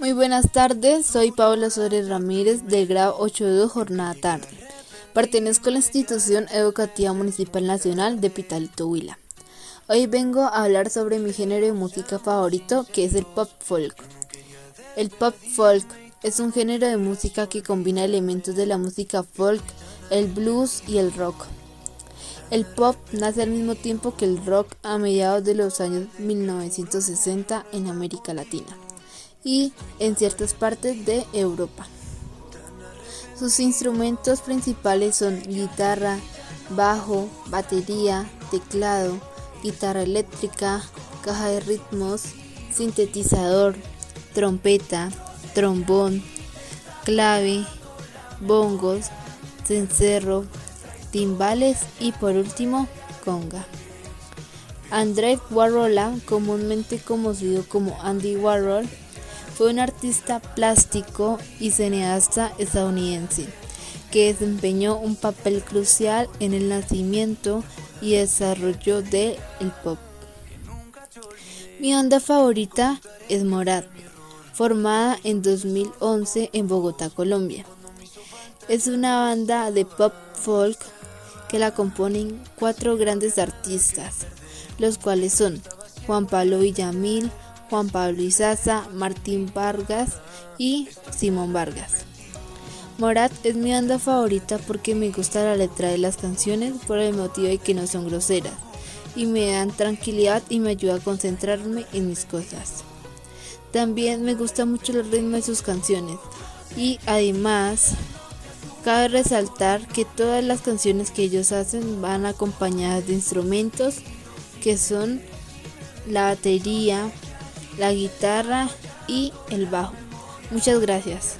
Muy buenas tardes, soy Paula Suárez Ramírez del grado 8 Jornada Tarde. Pertenezco a la institución educativa municipal nacional de Pitalito Huila. Hoy vengo a hablar sobre mi género de música favorito que es el pop folk. El pop folk es un género de música que combina elementos de la música folk, el blues y el rock. El pop nace al mismo tiempo que el rock a mediados de los años 1960 en América Latina y en ciertas partes de Europa. Sus instrumentos principales son guitarra, bajo, batería, teclado, guitarra eléctrica, caja de ritmos, sintetizador, trompeta, trombón, clave, bongos, cencerro, timbales y por último conga. André Warhol, comúnmente conocido como Andy Warhol, fue un artista plástico y cineasta estadounidense que desempeñó un papel crucial en el nacimiento y desarrollo del pop. Mi onda favorita es Morat, formada en 2011 en Bogotá, Colombia. Es una banda de pop folk que la componen cuatro grandes artistas, los cuales son Juan Pablo Villamil, Juan Pablo Izaza, Martín Vargas y Simón Vargas. Morat es mi banda favorita porque me gusta la letra de las canciones por el motivo de que no son groseras y me dan tranquilidad y me ayuda a concentrarme en mis cosas. También me gusta mucho el ritmo de sus canciones y además cabe resaltar que todas las canciones que ellos hacen van acompañadas de instrumentos que son la batería, la guitarra y el bajo. Muchas gracias.